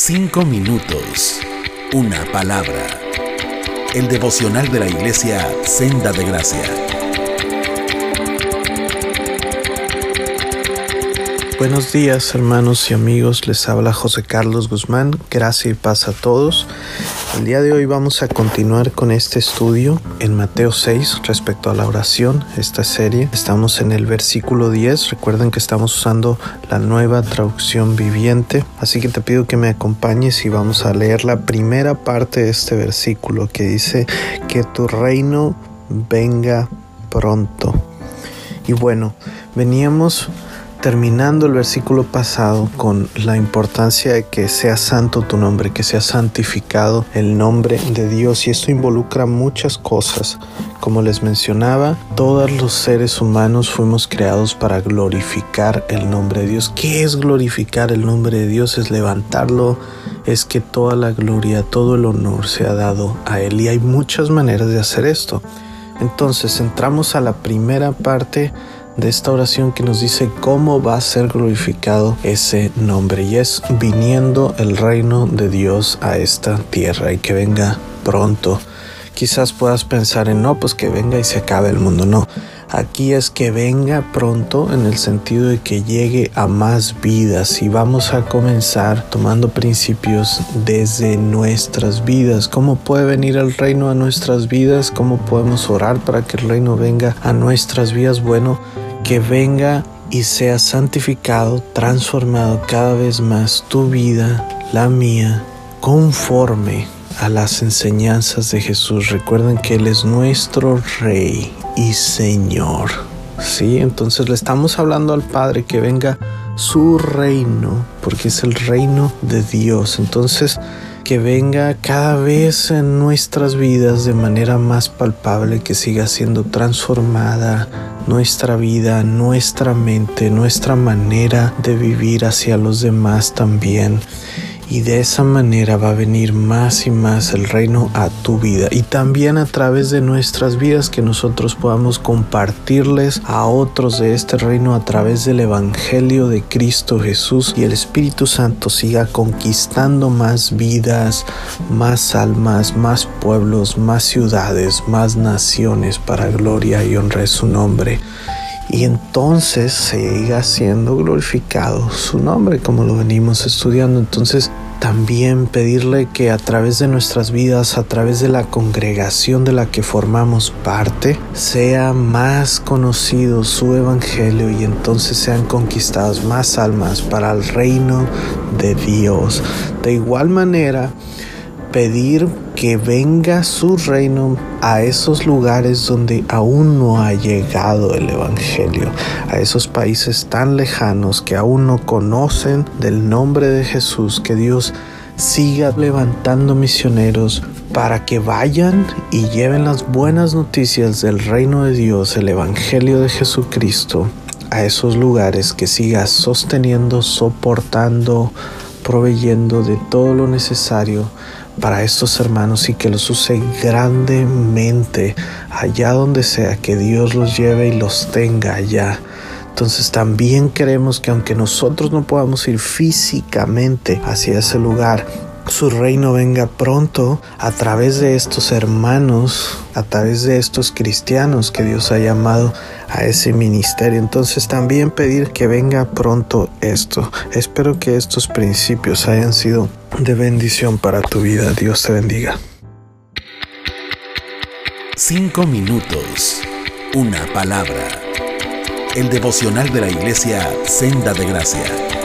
Cinco minutos. Una palabra. El devocional de la iglesia Senda de Gracia. Buenos días hermanos y amigos, les habla José Carlos Guzmán, gracias y paz a todos. El día de hoy vamos a continuar con este estudio en Mateo 6 respecto a la oración, esta serie. Estamos en el versículo 10, recuerden que estamos usando la nueva traducción viviente, así que te pido que me acompañes y vamos a leer la primera parte de este versículo que dice que tu reino venga pronto. Y bueno, veníamos terminando el versículo pasado con la importancia de que sea santo tu nombre, que sea santificado el nombre de Dios y esto involucra muchas cosas. Como les mencionaba, todos los seres humanos fuimos creados para glorificar el nombre de Dios. ¿Qué es glorificar el nombre de Dios? Es levantarlo, es que toda la gloria, todo el honor sea dado a Él y hay muchas maneras de hacer esto. Entonces entramos a la primera parte de esta oración que nos dice cómo va a ser glorificado ese nombre y es viniendo el reino de Dios a esta tierra y que venga pronto. Quizás puedas pensar en no, pues que venga y se acabe el mundo. No, aquí es que venga pronto en el sentido de que llegue a más vidas y vamos a comenzar tomando principios desde nuestras vidas. ¿Cómo puede venir el reino a nuestras vidas? ¿Cómo podemos orar para que el reino venga a nuestras vidas? Bueno, que venga y sea santificado, transformado cada vez más tu vida, la mía, conforme a las enseñanzas de Jesús. Recuerden que Él es nuestro Rey y Señor. Sí, entonces le estamos hablando al Padre que venga su reino, porque es el reino de Dios. Entonces, que venga cada vez en nuestras vidas de manera más palpable, que siga siendo transformada nuestra vida, nuestra mente, nuestra manera de vivir hacia los demás también y de esa manera va a venir más y más el reino a tu vida. Y también a través de nuestras vidas que nosotros podamos compartirles a otros de este reino a través del Evangelio de Cristo Jesús y el Espíritu Santo siga conquistando más vidas, más almas, más pueblos, más ciudades, más naciones para gloria y honra de su nombre y entonces siga siendo glorificado su nombre como lo venimos estudiando. Entonces también pedirle que a través de nuestras vidas, a través de la congregación de la que formamos parte, sea más conocido su evangelio y entonces sean conquistadas más almas para el reino de Dios. De igual manera, pedir que venga su reino a esos lugares donde aún no ha llegado el Evangelio, a esos países tan lejanos que aún no conocen del nombre de Jesús, que Dios siga levantando misioneros para que vayan y lleven las buenas noticias del reino de Dios, el Evangelio de Jesucristo, a esos lugares que siga sosteniendo, soportando, proveyendo de todo lo necesario para estos hermanos y que los use grandemente allá donde sea que Dios los lleve y los tenga allá. Entonces también queremos que aunque nosotros no podamos ir físicamente hacia ese lugar, su reino venga pronto a través de estos hermanos, a través de estos cristianos que Dios ha llamado a ese ministerio. Entonces también pedir que venga pronto esto. Espero que estos principios hayan sido de bendición para tu vida. Dios te bendiga. Cinco minutos. Una palabra. El devocional de la iglesia Senda de Gracia.